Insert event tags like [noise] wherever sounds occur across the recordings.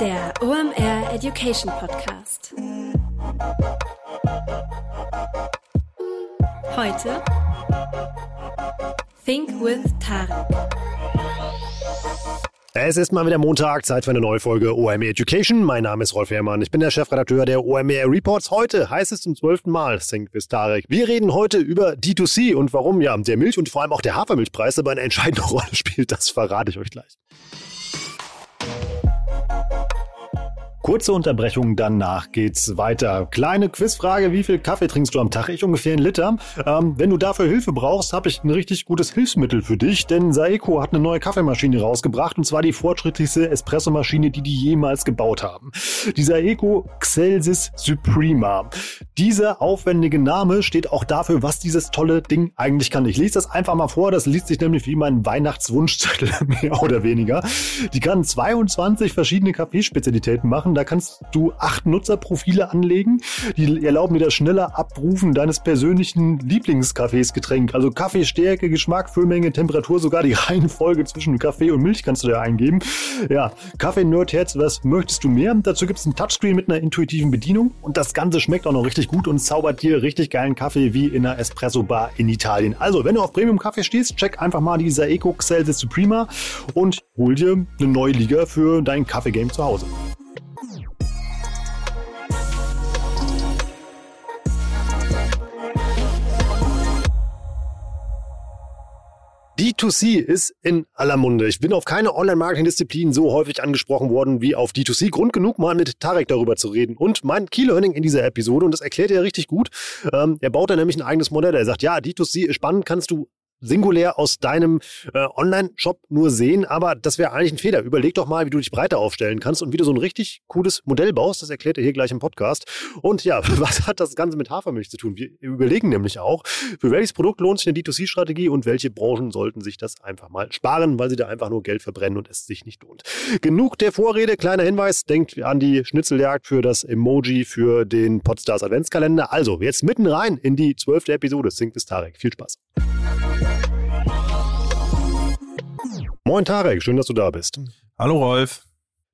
Der OMR Education Podcast. Heute Think with Tarek. Es ist mal wieder Montag, Zeit für eine neue Folge OMR Education. Mein Name ist Rolf Herrmann, ich bin der Chefredakteur der OMR Reports. Heute heißt es zum zwölften Mal Think with Tarek. Wir reden heute über D2C und warum ja der Milch und vor allem auch der Hafermilchpreis dabei eine entscheidende [laughs] Rolle spielt, das verrate ich euch gleich. Kurze Unterbrechung, danach geht's weiter. Kleine Quizfrage, wie viel Kaffee trinkst du am Tag? Ich ungefähr einen Liter. Ähm, wenn du dafür Hilfe brauchst, habe ich ein richtig gutes Hilfsmittel für dich, denn Saeco hat eine neue Kaffeemaschine rausgebracht und zwar die fortschrittlichste Espressomaschine, die die jemals gebaut haben. Die Saeco Xelsis Suprema. Dieser aufwendige Name steht auch dafür, was dieses tolle Ding eigentlich kann. Ich lese das einfach mal vor, das liest sich nämlich wie mein Weihnachtswunschzettel, [laughs] mehr oder weniger. Die kann 22 verschiedene Kaffeespezialitäten machen, da kannst du acht Nutzerprofile anlegen. Die erlauben dir das schneller Abrufen deines persönlichen Lieblingskaffeesgetränk. Also Kaffee, Stärke, Geschmack, Füllmenge, Temperatur, sogar die [laughs] Reihenfolge zwischen Kaffee und Milch kannst du da eingeben. Ja, Kaffee Nerd Herz, was möchtest du mehr? Dazu gibt es ein Touchscreen mit einer intuitiven Bedienung und das Ganze schmeckt auch noch richtig gut und zaubert dir richtig geilen Kaffee wie in einer Espresso Bar in Italien. Also, wenn du auf Premium Kaffee stehst, check einfach mal die Saeco Celsius Suprema und hol dir eine neue Liga für dein Kaffee-Game zu Hause. D2C ist in aller Munde. Ich bin auf keine Online-Marketing-Disziplin so häufig angesprochen worden wie auf D2C. Grund genug, mal mit Tarek darüber zu reden. Und mein Key-Learning in dieser Episode, und das erklärt er richtig gut, ähm, er baut da nämlich ein eigenes Modell. Er sagt, ja, D2C ist spannend, kannst du singulär aus deinem äh, Online-Shop nur sehen, aber das wäre eigentlich ein Fehler. Überleg doch mal, wie du dich breiter aufstellen kannst und wie du so ein richtig cooles Modell baust. Das erklärt er hier gleich im Podcast. Und ja, [laughs] was hat das Ganze mit Hafermilch zu tun? Wir überlegen nämlich auch, für welches Produkt lohnt sich eine D2C-Strategie und welche Branchen sollten sich das einfach mal sparen, weil sie da einfach nur Geld verbrennen und es sich nicht lohnt. Genug der Vorrede, kleiner Hinweis, denkt an die Schnitzeljagd für das Emoji für den Podstars Adventskalender. Also, jetzt mitten rein in die zwölfte Episode Sing bis Tarek. Viel Spaß. Moin Tarek, schön, dass du da bist. Hallo Rolf.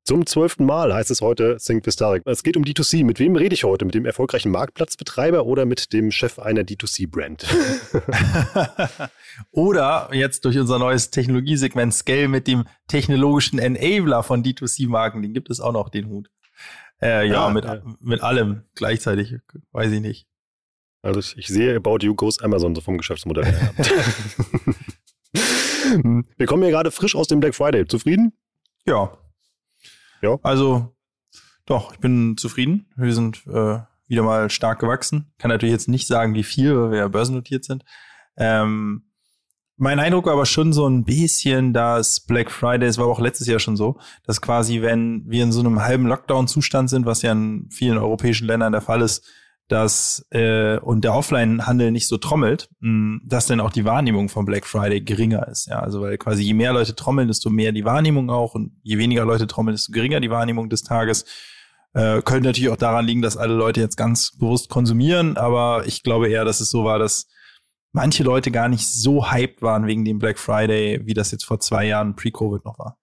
Zum zwölften Mal heißt es heute Think with Tarek. Es geht um D2C. Mit wem rede ich heute? Mit dem erfolgreichen Marktplatzbetreiber oder mit dem Chef einer D2C-Brand? [laughs] oder jetzt durch unser neues Technologiesegment Scale mit dem technologischen Enabler von D2C-Marken. Den gibt es auch noch, den Hut. Äh, ja, ja, mit, ja. mit allem gleichzeitig. Weiß ich nicht. Also ich, ich sehe About You goes Amazon so vom Geschäftsmodell her. [laughs] [laughs] Wir kommen ja gerade frisch aus dem Black Friday. Zufrieden? Ja. Ja. Also, doch, ich bin zufrieden. Wir sind äh, wieder mal stark gewachsen. Kann natürlich jetzt nicht sagen, wie viel, weil wir ja börsennotiert sind. Ähm, mein Eindruck war aber schon so ein bisschen, dass Black Friday, es war auch letztes Jahr schon so, dass quasi, wenn wir in so einem halben Lockdown-Zustand sind, was ja in vielen europäischen Ländern der Fall ist, dass äh, und der Offline-Handel nicht so trommelt, mh, dass dann auch die Wahrnehmung von Black Friday geringer ist. Ja, also weil quasi je mehr Leute trommeln, desto mehr die Wahrnehmung auch und je weniger Leute trommeln, desto geringer die Wahrnehmung des Tages. Äh, könnte natürlich auch daran liegen, dass alle Leute jetzt ganz bewusst konsumieren, aber ich glaube eher, dass es so war, dass manche Leute gar nicht so hyped waren wegen dem Black Friday, wie das jetzt vor zwei Jahren pre-Covid noch war.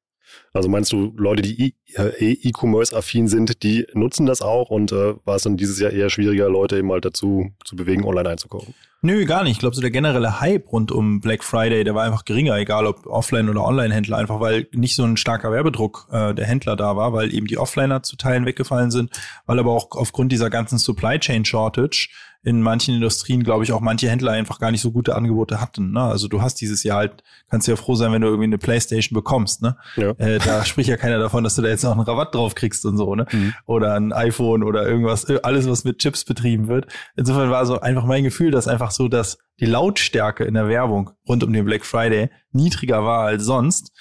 Also meinst du, Leute, die eh E-Commerce-affin sind, die nutzen das auch und äh, war es dann dieses Jahr eher schwieriger, Leute eben halt dazu zu bewegen, online einzukaufen? Nö, gar nicht. Ich glaube, so der generelle Hype rund um Black Friday, der war einfach geringer, egal ob Offline- oder Online-Händler, einfach weil nicht so ein starker Werbedruck äh, der Händler da war, weil eben die Offliner zu Teilen weggefallen sind, weil aber auch aufgrund dieser ganzen Supply Chain Shortage in manchen Industrien, glaube ich, auch manche Händler einfach gar nicht so gute Angebote hatten. Ne? Also du hast dieses Jahr halt, kannst ja froh sein, wenn du irgendwie eine Playstation bekommst. Ne? Ja. Äh, da spricht ja keiner davon, dass du da jetzt noch einen Rabatt drauf kriegst und so, ne? Mhm. Oder ein iPhone oder irgendwas, äh, alles, was mit Chips betrieben wird. Insofern war so einfach mein Gefühl, dass einfach so, dass die Lautstärke in der Werbung rund um den Black Friday niedriger war als sonst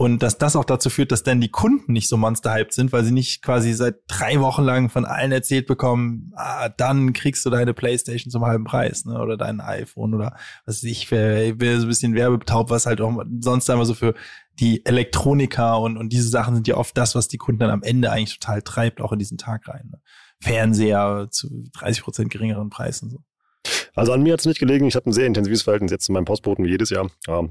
und dass das auch dazu führt, dass dann die Kunden nicht so monsterhyped sind, weil sie nicht quasi seit drei Wochen lang von allen erzählt bekommen, ah, dann kriegst du deine Playstation zum halben Preis, ne? Oder dein iPhone oder was weiß ich, wäre wär so ein bisschen werbetaub, was halt auch sonst einmal so für die Elektroniker und, und diese Sachen sind ja oft das, was die Kunden dann am Ende eigentlich total treibt, auch in diesen Tag rein. Ne? Fernseher zu 30 Prozent geringeren Preisen. So. Also an mir hat es nicht gelegen. Ich habe ein sehr intensives Verhältnis jetzt zu meinem Postboten wie jedes Jahr. Ja. [laughs]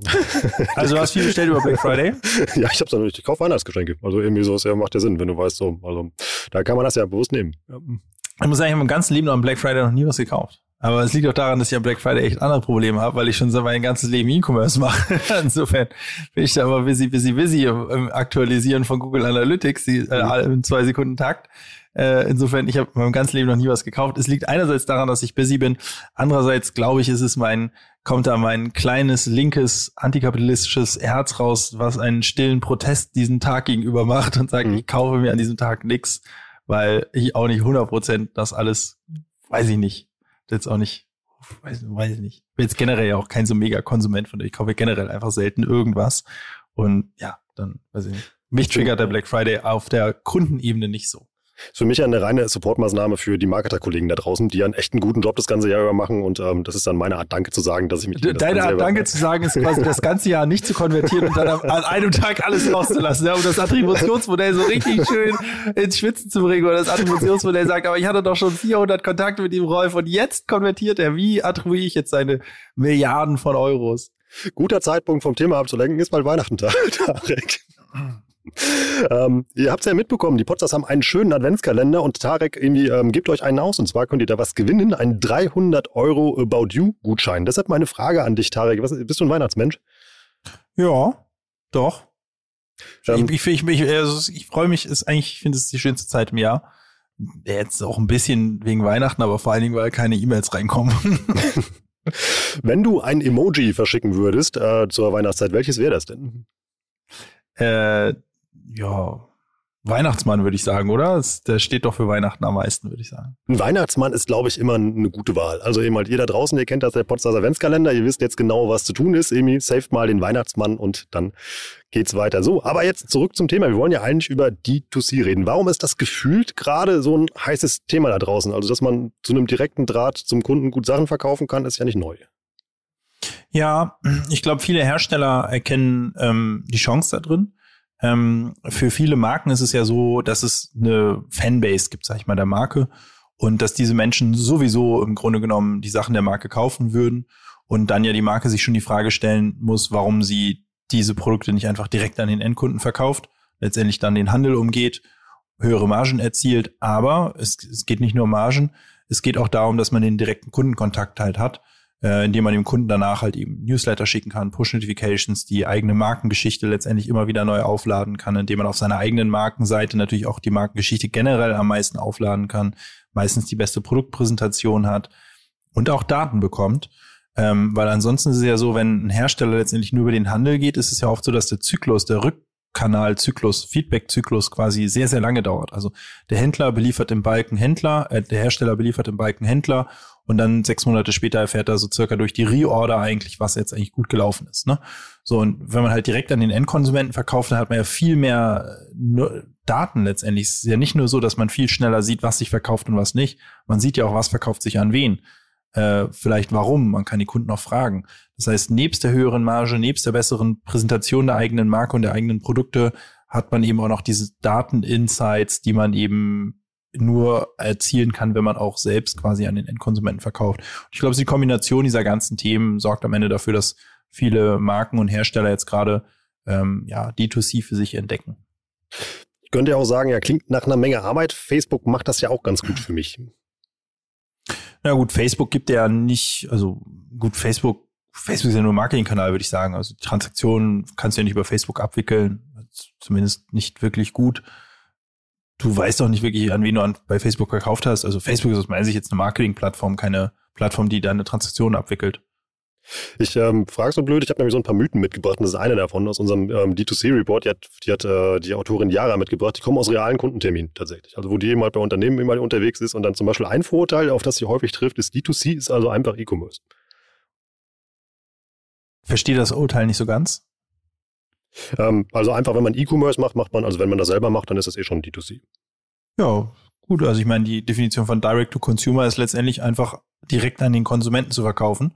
Also du hast viel bestellt über Black Friday? [laughs] ja, ich habe dann ich kaufe Weihnachtsgeschenke. Also irgendwie so, ja, macht ja Sinn, wenn du weißt so. Also da kann man das ja bewusst nehmen. Ich muss sagen, ich habe im ganzen Leben noch am Black Friday noch nie was gekauft. Aber es liegt auch daran, dass ich am Black Friday echt andere Probleme habe, weil ich schon so mein ganzes Leben E-Commerce mache. [laughs] Insofern bin ich da immer busy, busy, busy im Aktualisieren von Google Analytics, die, äh, in zwei Sekunden Takt. Äh, insofern, ich habe meinem ganzen Leben noch nie was gekauft. Es liegt einerseits daran, dass ich busy bin. Andererseits glaube ich, ist es mein, kommt da mein kleines, linkes, antikapitalistisches Herz raus, was einen stillen Protest diesen Tag gegenüber macht und sagt, mhm. ich kaufe mir an diesem Tag nix, weil ich auch nicht 100 Prozent das alles, weiß ich nicht, jetzt auch nicht, weiß, weiß ich nicht. Bin jetzt generell ja auch kein so mega Konsument von, ich kaufe generell einfach selten irgendwas. Und ja, dann weiß ich nicht. Mich triggert der Black Friday auf der Kundenebene nicht so für mich eine reine Supportmaßnahme für die Marketerkollegen da draußen, die einen echt einen guten Job das ganze Jahr über machen. Und ähm, das ist dann meine Art Danke zu sagen, dass ich mich. Deine Art Danke zu sagen ist quasi das ganze Jahr nicht zu konvertieren und dann an einem Tag alles rauszulassen, ja, um das Attributionsmodell so richtig schön ins Schwitzen zu bringen. Oder das Attributionsmodell sagt, aber ich hatte doch schon 400 Kontakte mit dem Rolf und jetzt konvertiert er. Wie attribuiere ich jetzt seine Milliarden von Euros? Guter Zeitpunkt vom Thema abzulenken ist mal Weihnachten, [laughs] Tarek. [laughs] ähm, ihr habt es ja mitbekommen, die Potsdams haben einen schönen Adventskalender und Tarek irgendwie ähm, gebt euch einen aus und zwar könnt ihr da was gewinnen, einen 300 Euro About You Gutschein. Deshalb meine Frage an dich, Tarek. Was, bist du ein Weihnachtsmensch? Ja, doch. Ähm, ich, ich, ich, also ich freue mich, ist eigentlich, ich finde es die schönste Zeit im Jahr. Jetzt auch ein bisschen wegen Weihnachten, aber vor allen Dingen, weil keine E-Mails reinkommen. [laughs] [laughs] Wenn du ein Emoji verschicken würdest äh, zur Weihnachtszeit, welches wäre das denn? Äh, ja, Weihnachtsmann, würde ich sagen, oder? Der steht doch für Weihnachten am meisten, würde ich sagen. Ein Weihnachtsmann ist, glaube ich, immer eine gute Wahl. Also eben halt ihr da draußen, ihr kennt das, der Potsdamer Adventskalender, ihr wisst jetzt genau, was zu tun ist. Emi, saved mal den Weihnachtsmann und dann geht's weiter. So, aber jetzt zurück zum Thema. Wir wollen ja eigentlich über D2C reden. Warum ist das gefühlt gerade so ein heißes Thema da draußen? Also, dass man zu einem direkten Draht zum Kunden gut Sachen verkaufen kann, ist ja nicht neu. Ja, ich glaube, viele Hersteller erkennen ähm, die Chance da drin. Ähm, für viele Marken ist es ja so, dass es eine Fanbase gibt, sag ich mal, der Marke. Und dass diese Menschen sowieso im Grunde genommen die Sachen der Marke kaufen würden. Und dann ja die Marke sich schon die Frage stellen muss, warum sie diese Produkte nicht einfach direkt an den Endkunden verkauft, letztendlich dann den Handel umgeht, höhere Margen erzielt. Aber es, es geht nicht nur um Margen, es geht auch darum, dass man den direkten Kundenkontakt halt hat äh, indem man dem Kunden danach halt eben Newsletter schicken kann, Push-Notifications, die eigene Markengeschichte letztendlich immer wieder neu aufladen kann, indem man auf seiner eigenen Markenseite natürlich auch die Markengeschichte generell am meisten aufladen kann, meistens die beste Produktpräsentation hat und auch Daten bekommt. Ähm, weil ansonsten ist es ja so, wenn ein Hersteller letztendlich nur über den Handel geht, ist es ja oft so, dass der Zyklus, der Rückkanalzyklus, Feedbackzyklus quasi sehr, sehr lange dauert. Also der Händler beliefert im Balken Händler, äh, der Hersteller beliefert im Balken Händler und dann sechs Monate später erfährt er so circa durch die Reorder eigentlich, was jetzt eigentlich gut gelaufen ist. Ne? So, und wenn man halt direkt an den Endkonsumenten verkauft, dann hat man ja viel mehr äh, Daten letztendlich. Es ist ja nicht nur so, dass man viel schneller sieht, was sich verkauft und was nicht. Man sieht ja auch, was verkauft sich an wen. Äh, vielleicht warum, man kann die Kunden auch fragen. Das heißt, nebst der höheren Marge, nebst der besseren Präsentation der eigenen Marke und der eigenen Produkte, hat man eben auch noch diese Daten-Insights, die man eben nur erzielen kann, wenn man auch selbst quasi an den Endkonsumenten verkauft. Und ich glaube, die Kombination dieser ganzen Themen sorgt am Ende dafür, dass viele Marken und Hersteller jetzt gerade ähm, ja, D2C für sich entdecken. Ich könnte ja auch sagen, ja, klingt nach einer Menge Arbeit. Facebook macht das ja auch ganz gut für mich. Na gut, Facebook gibt ja nicht, also gut, Facebook, Facebook ist ja nur ein Marketingkanal, würde ich sagen. Also Transaktionen kannst du ja nicht über Facebook abwickeln, zumindest nicht wirklich gut du weißt doch nicht wirklich, an wen du an, bei Facebook verkauft hast. Also Facebook ist aus meiner Sicht jetzt eine Marketing-Plattform, keine Plattform, die deine Transaktionen abwickelt. Ich ähm, frage so blöd, ich habe nämlich so ein paar Mythen mitgebracht und das ist eine davon aus unserem ähm, D2C-Report. Die hat, die, hat äh, die Autorin Yara mitgebracht. Die kommen aus realen Kundenterminen tatsächlich. Also wo die eben halt bei Unternehmen immer unterwegs ist und dann zum Beispiel ein Vorurteil, auf das sie häufig trifft, ist D2C ist also einfach E-Commerce. Verstehe das Urteil nicht so ganz. Ähm, also einfach, wenn man E-Commerce macht, macht man, also wenn man das selber macht, dann ist das eh schon D2C. Ja, gut. Also ich meine, die Definition von Direct to Consumer ist letztendlich einfach direkt an den Konsumenten zu verkaufen.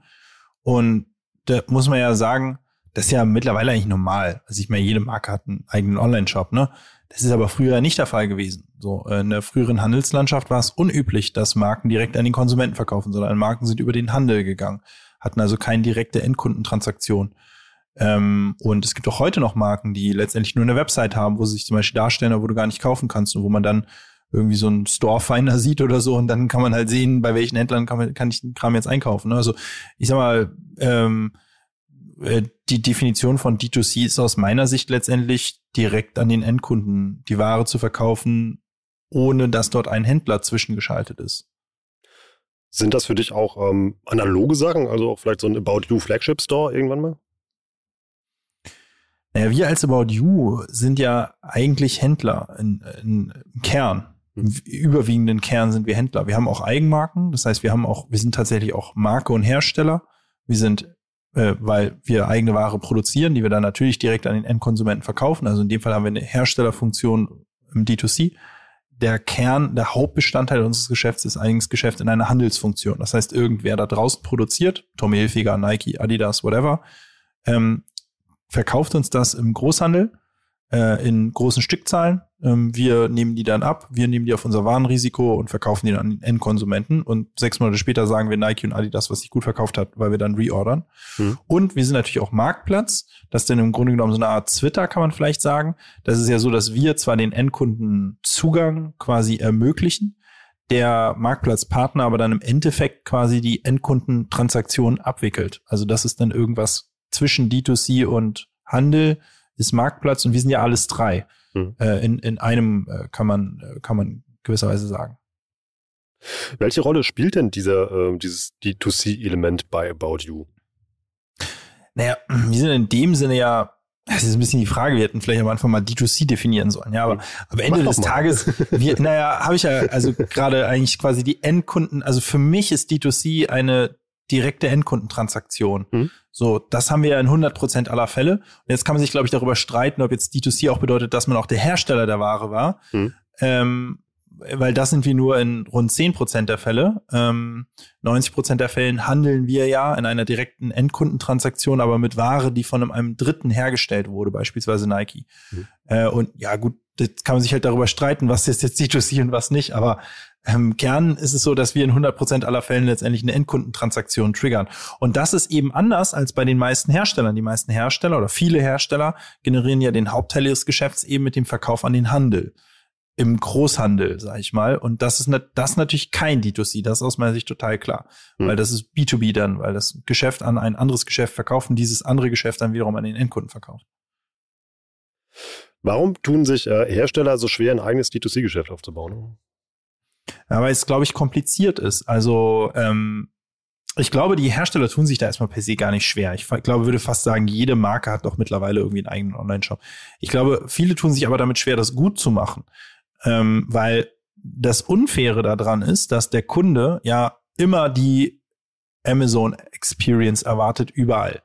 Und da muss man ja sagen, das ist ja mittlerweile eigentlich normal. Also ich meine, jede Marke hat einen eigenen Online-Shop, ne? Das ist aber früher nicht der Fall gewesen. So in der früheren Handelslandschaft war es unüblich, dass Marken direkt an den Konsumenten verkaufen, sondern Marken sind über den Handel gegangen, hatten also keine direkte Endkundentransaktion. Ähm, und es gibt auch heute noch Marken, die letztendlich nur eine Website haben, wo sie sich zum Beispiel darstellen, wo du gar nicht kaufen kannst und wo man dann irgendwie so einen Storefinder [laughs] sieht oder so und dann kann man halt sehen, bei welchen Händlern kann, man, kann ich den Kram jetzt einkaufen. Ne? Also ich sag mal, ähm, äh, die Definition von D2C ist aus meiner Sicht letztendlich direkt an den Endkunden die Ware zu verkaufen, ohne dass dort ein Händler zwischengeschaltet ist. Sind das für dich auch ähm, analoge Sachen, also auch vielleicht so ein About You Flagship Store irgendwann mal? Naja, wir als About You sind ja eigentlich Händler in, in, im Kern. Im überwiegenden Kern sind wir Händler. Wir haben auch Eigenmarken, das heißt, wir haben auch, wir sind tatsächlich auch Marke und Hersteller. Wir sind, äh, weil wir eigene Ware produzieren, die wir dann natürlich direkt an den Endkonsumenten verkaufen. Also in dem Fall haben wir eine Herstellerfunktion im D2C. Der Kern, der Hauptbestandteil unseres Geschäfts ist eigentlich das Geschäft in einer Handelsfunktion. Das heißt, irgendwer da draußen produziert, Tommy Hilfiger, Nike, Adidas, whatever, ähm, verkauft uns das im Großhandel äh, in großen Stückzahlen. Ähm, wir nehmen die dann ab, wir nehmen die auf unser Warenrisiko und verkaufen die dann an den Endkonsumenten. Und sechs Monate später sagen wir Nike und Adidas, was sich gut verkauft hat, weil wir dann reordern. Mhm. Und wir sind natürlich auch Marktplatz. Das ist dann im Grunde genommen so eine Art Twitter, kann man vielleicht sagen. Das ist ja so, dass wir zwar den Endkunden Zugang quasi ermöglichen, der Marktplatzpartner aber dann im Endeffekt quasi die Endkundentransaktion abwickelt. Also das ist dann irgendwas zwischen D2C und Handel ist Marktplatz und wir sind ja alles drei. Mhm. Äh, in, in einem äh, kann man, äh, kann man gewisserweise sagen. Welche Rolle spielt denn dieser, äh, dieses D2C-Element bei About You? Naja, wir sind in dem Sinne ja, das ist ein bisschen die Frage, wir hätten vielleicht am Anfang mal D2C definieren sollen, ja, aber am Ende des Tages, wir, naja, habe ich ja also [laughs] gerade eigentlich quasi die Endkunden, also für mich ist D2C eine direkte Endkundentransaktion. Mhm. So, das haben wir ja in 100 Prozent aller Fälle. Und jetzt kann man sich, glaube ich, darüber streiten, ob jetzt D2C auch bedeutet, dass man auch der Hersteller der Ware war. Mhm. Ähm, weil das sind wir nur in rund 10 Prozent der Fälle. Ähm, 90 Prozent der Fällen handeln wir ja in einer direkten Endkundentransaktion, aber mit Ware, die von einem, Dritten hergestellt wurde, beispielsweise Nike. Mhm. Äh, und ja, gut, das kann man sich halt darüber streiten, was ist jetzt D2C und was nicht, aber im Kern ist es so, dass wir in 100 Prozent aller Fällen letztendlich eine Endkundentransaktion triggern. Und das ist eben anders als bei den meisten Herstellern. Die meisten Hersteller oder viele Hersteller generieren ja den Hauptteil ihres Geschäfts eben mit dem Verkauf an den Handel. Im Großhandel, sag ich mal. Und das ist, ne, das ist natürlich kein D2C. Das ist aus meiner Sicht total klar. Mhm. Weil das ist B2B dann, weil das Geschäft an ein anderes Geschäft verkauft und dieses andere Geschäft dann wiederum an den Endkunden verkauft. Warum tun sich äh, Hersteller so schwer, ein eigenes D2C-Geschäft aufzubauen? Ja, weil es, glaube ich, kompliziert ist. Also ähm, ich glaube, die Hersteller tun sich da erstmal per se gar nicht schwer. Ich glaube, würde fast sagen, jede Marke hat doch mittlerweile irgendwie einen eigenen Online-Shop. Ich glaube, viele tun sich aber damit schwer, das gut zu machen. Ähm, weil das Unfaire daran ist, dass der Kunde ja immer die Amazon Experience erwartet überall.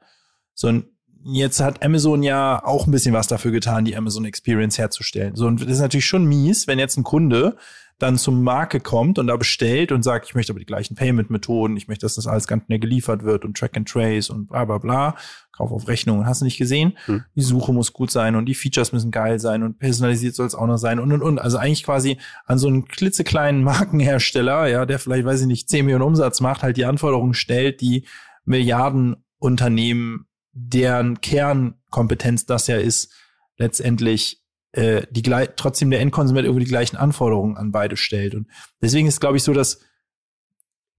So ein Jetzt hat Amazon ja auch ein bisschen was dafür getan, die Amazon Experience herzustellen. So, und das ist natürlich schon mies, wenn jetzt ein Kunde dann zum Marke kommt und da bestellt und sagt, ich möchte aber die gleichen Payment-Methoden, ich möchte, dass das alles ganz schnell geliefert wird und Track and Trace und bla bla bla. Kauf auf Rechnung, hast du nicht gesehen? Hm. Die Suche muss gut sein und die Features müssen geil sein und personalisiert soll es auch noch sein und und und. Also eigentlich quasi an so einen klitzekleinen Markenhersteller, ja, der vielleicht, weiß ich nicht, 10 Millionen Umsatz macht, halt die Anforderungen stellt, die Milliardenunternehmen, deren Kernkompetenz das ja ist, letztendlich äh, die trotzdem der Endkonsument irgendwie die gleichen Anforderungen an beide stellt. Und deswegen ist, glaube ich, so, dass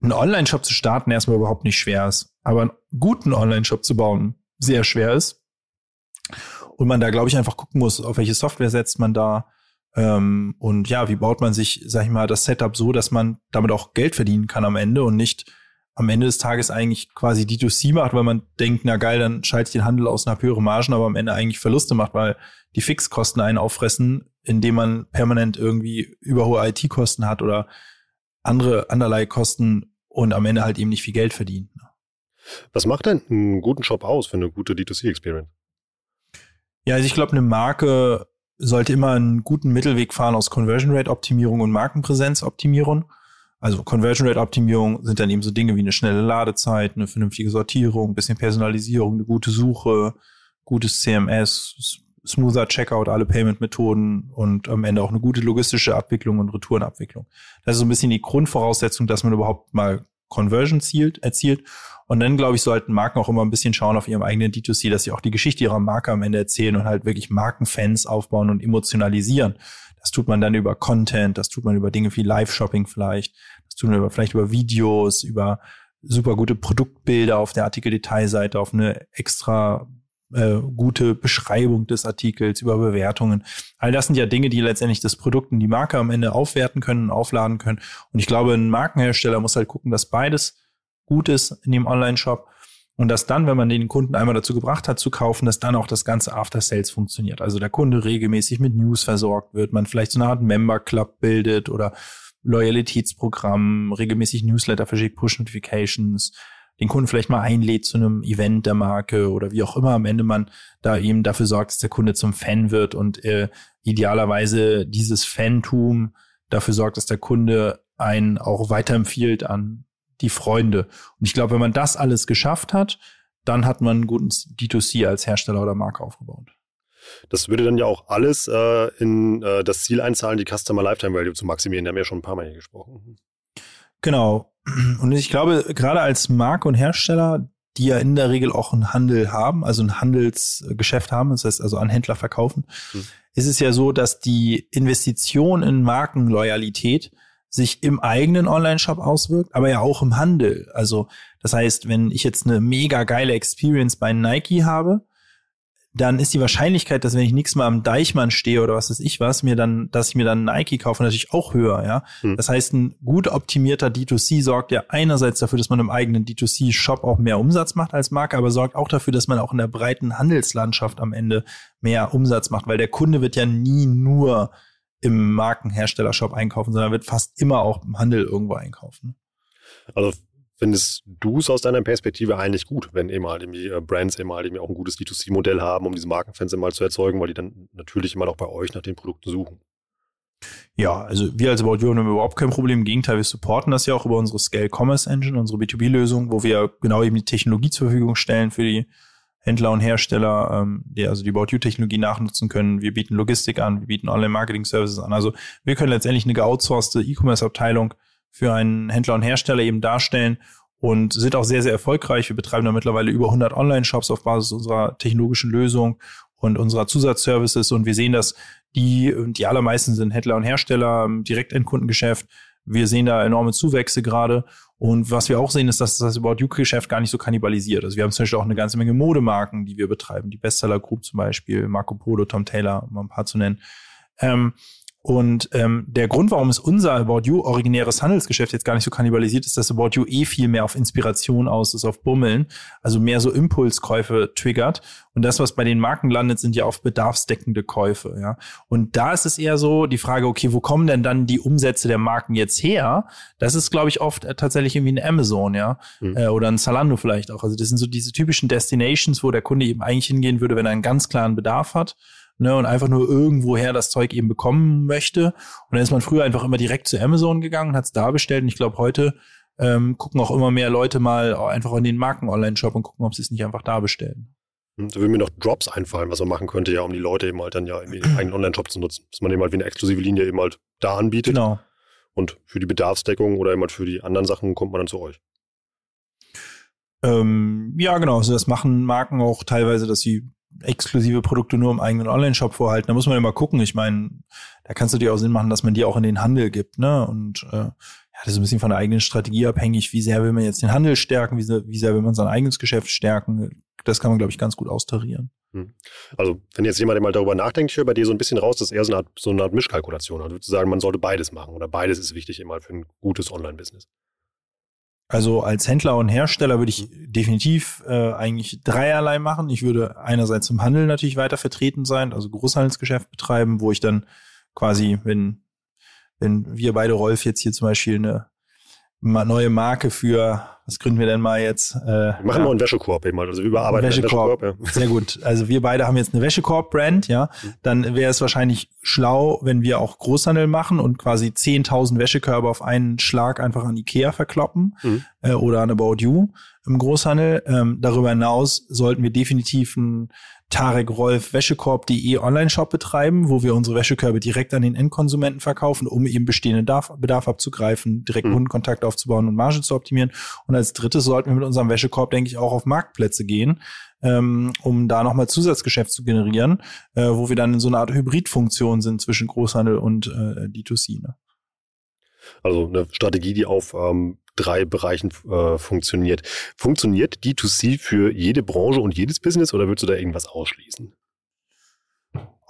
ein Online-Shop zu starten erstmal überhaupt nicht schwer ist, aber einen guten Online-Shop zu bauen sehr schwer ist. Und man da, glaube ich, einfach gucken muss, auf welche Software setzt man da. Ähm, und ja, wie baut man sich, sag ich mal, das Setup so, dass man damit auch Geld verdienen kann am Ende und nicht am Ende des Tages eigentlich quasi D2C macht, weil man denkt, na geil, dann schalte ich den Handel aus und habe höhere Margen, aber am Ende eigentlich Verluste macht, weil die Fixkosten einen auffressen, indem man permanent irgendwie überhohe IT-Kosten hat oder andere anderlei Kosten und am Ende halt eben nicht viel Geld verdient. Was macht denn einen guten Shop aus für eine gute D2C-Experience? Ja, also ich glaube, eine Marke sollte immer einen guten Mittelweg fahren aus Conversion Rate Optimierung und Markenpräsenz Optimierung. Also Conversion Rate Optimierung sind dann eben so Dinge wie eine schnelle Ladezeit, eine vernünftige Sortierung, ein bisschen Personalisierung, eine gute Suche, gutes CMS, smoother Checkout, alle Payment-Methoden und am Ende auch eine gute logistische Abwicklung und Retourenabwicklung. Das ist so ein bisschen die Grundvoraussetzung, dass man überhaupt mal Conversion zielt, erzielt. Und dann, glaube ich, sollten Marken auch immer ein bisschen schauen auf ihrem eigenen D2C, dass sie auch die Geschichte ihrer Marke am Ende erzählen und halt wirklich Markenfans aufbauen und emotionalisieren. Das tut man dann über Content, das tut man über Dinge wie Live-Shopping vielleicht, das tut man über, vielleicht über Videos, über super gute Produktbilder auf der Artikeldetailseite, auf eine extra äh, gute Beschreibung des Artikels, über Bewertungen. All das sind ja Dinge, die letztendlich das Produkt und die Marke am Ende aufwerten können, aufladen können. Und ich glaube, ein Markenhersteller muss halt gucken, dass beides gut ist in dem Online-Shop und dass dann, wenn man den Kunden einmal dazu gebracht hat zu kaufen, dass dann auch das ganze After Sales funktioniert. Also der Kunde regelmäßig mit News versorgt wird, man vielleicht so eine Art Member Club bildet oder Loyalitätsprogramm, regelmäßig Newsletter verschickt, Push Notifications, den Kunden vielleicht mal einlädt zu einem Event der Marke oder wie auch immer am Ende man da eben dafür sorgt, dass der Kunde zum Fan wird und äh, idealerweise dieses Fantum dafür sorgt, dass der Kunde einen auch weiterempfiehlt an die Freunde. Und ich glaube, wenn man das alles geschafft hat, dann hat man einen guten D2C als Hersteller oder Marke aufgebaut. Das würde dann ja auch alles äh, in äh, das Ziel einzahlen, die Customer Lifetime Value zu maximieren. Da haben wir ja schon ein paar Mal hier gesprochen. Genau. Und ich glaube, gerade als Marke und Hersteller, die ja in der Regel auch einen Handel haben, also ein Handelsgeschäft haben, das heißt also an Händler verkaufen, hm. ist es ja so, dass die Investition in Markenloyalität sich im eigenen Online-Shop auswirkt, aber ja auch im Handel. Also das heißt, wenn ich jetzt eine mega geile Experience bei Nike habe, dann ist die Wahrscheinlichkeit, dass wenn ich nichts mal am Deichmann stehe oder was weiß ich was, mir dann, dass ich mir dann Nike kaufe, natürlich auch höher, ja. Hm. Das heißt, ein gut optimierter D2C sorgt ja einerseits dafür, dass man im eigenen D2C-Shop auch mehr Umsatz macht als Marke, aber sorgt auch dafür, dass man auch in der breiten Handelslandschaft am Ende mehr Umsatz macht, weil der Kunde wird ja nie nur im Markenhersteller-Shop einkaufen, sondern wird fast immer auch im Handel irgendwo einkaufen. Also Findest du es aus deiner Perspektive eigentlich gut, wenn eben halt irgendwie äh, Brands eben halt irgendwie auch ein gutes D2C-Modell haben, um diese Markenfans immer zu erzeugen, weil die dann natürlich immer noch bei euch nach den Produkten suchen? Ja, also wir als About You haben überhaupt kein Problem. Im Gegenteil, wir supporten das ja auch über unsere Scale Commerce Engine, unsere B2B-Lösung, wo wir genau eben die Technologie zur Verfügung stellen für die Händler und Hersteller, ähm, die also die About You-Technologie nachnutzen können. Wir bieten Logistik an, wir bieten Online-Marketing-Services an. Also wir können letztendlich eine geoutsourcete E-Commerce-Abteilung für einen Händler und Hersteller eben darstellen und sind auch sehr, sehr erfolgreich. Wir betreiben da mittlerweile über 100 Online-Shops auf Basis unserer technologischen Lösung und unserer Zusatzservices und wir sehen, dass die, die allermeisten sind Händler und Hersteller, Direktendkundengeschäft. Wir sehen da enorme Zuwächse gerade. Und was wir auch sehen, ist, dass das About You-Geschäft gar nicht so kannibalisiert. Also wir haben zum Beispiel auch eine ganze Menge Modemarken, die wir betreiben. Die Bestseller Group zum Beispiel, Marco Polo, Tom Taylor, um ein paar zu nennen. Ähm, und ähm, der Grund, warum es unser About You originäres Handelsgeschäft jetzt gar nicht so kannibalisiert ist, dass About You eh viel mehr auf Inspiration aus ist, auf Bummeln, also mehr so Impulskäufe triggert. Und das, was bei den Marken landet, sind ja oft bedarfsdeckende Käufe. Ja. Und da ist es eher so die Frage, okay, wo kommen denn dann die Umsätze der Marken jetzt her? Das ist, glaube ich, oft äh, tatsächlich irgendwie ein Amazon, ja, mhm. äh, oder ein Zalando vielleicht auch. Also das sind so diese typischen Destinations, wo der Kunde eben eigentlich hingehen würde, wenn er einen ganz klaren Bedarf hat ne, und einfach nur irgendwoher das Zeug eben bekommen möchte. Und dann ist man früher einfach immer direkt zu Amazon gegangen, hat es da bestellt. Und ich glaube, heute ähm, gucken auch immer mehr Leute mal einfach in den Marken-Online-Shop und gucken, ob sie es nicht einfach da bestellen. Hm, da würden mir noch Drops einfallen, was man machen könnte, ja, um die Leute eben halt dann ja in den eigenen Online-Shop zu nutzen. Dass man eben halt wie eine exklusive Linie eben halt da anbietet. Genau. Und für die Bedarfsdeckung oder eben halt für die anderen Sachen kommt man dann zu euch. Ähm, ja, genau. Also das machen Marken auch teilweise, dass sie exklusive Produkte nur im eigenen Online-Shop vorhalten. Da muss man immer gucken. Ich meine, da kannst du dir auch Sinn machen, dass man die auch in den Handel gibt. Ne? Und äh, ja, das ist ein bisschen von der eigenen Strategie abhängig. Wie sehr will man jetzt den Handel stärken? Wie sehr, wie sehr will man sein eigenes Geschäft stärken? Das kann man, glaube ich, ganz gut austarieren. Hm. Also, wenn jetzt jemand mal darüber nachdenkt, ich höre bei dir so ein bisschen raus, dass eher so eine Art, so eine Art Mischkalkulation. Also, würde sagen, man sollte beides machen oder beides ist wichtig immer für ein gutes Online-Business. Also als Händler und Hersteller würde ich definitiv äh, eigentlich dreierlei machen. Ich würde einerseits im Handel natürlich weiter vertreten sein, also Großhandelsgeschäft betreiben, wo ich dann quasi, wenn, wenn wir beide Rolf jetzt hier zum Beispiel eine neue Marke für, was gründen wir denn mal jetzt? Äh, wir machen ja. mal einen Wäschekorb eben mal, also wir überarbeiten Wäschekorb. Wäschekorb ja. Sehr gut. Also wir beide haben jetzt eine Wäschekorb-Brand, ja. Dann wäre es wahrscheinlich schlau, wenn wir auch Großhandel machen und quasi 10.000 Wäschekörbe auf einen Schlag einfach an Ikea verkloppen mhm. äh, oder an About You im Großhandel. Ähm, darüber hinaus sollten wir definitiv ein Tarek Rolf Wäschekorb.de Online-Shop betreiben, wo wir unsere Wäschekörbe direkt an den Endkonsumenten verkaufen, um eben bestehenden Bedarf, Bedarf abzugreifen, direkt mhm. Kundenkontakt aufzubauen und Marge zu optimieren. Und als drittes sollten wir mit unserem Wäschekorb, denke ich, auch auf Marktplätze gehen, ähm, um da nochmal Zusatzgeschäft zu generieren, äh, wo wir dann in so einer Art Hybridfunktion sind zwischen Großhandel und äh, D2C. Ne? Also eine Strategie, die auf ähm, drei Bereichen äh, funktioniert. Funktioniert D2C für jede Branche und jedes Business oder würdest du da irgendwas ausschließen?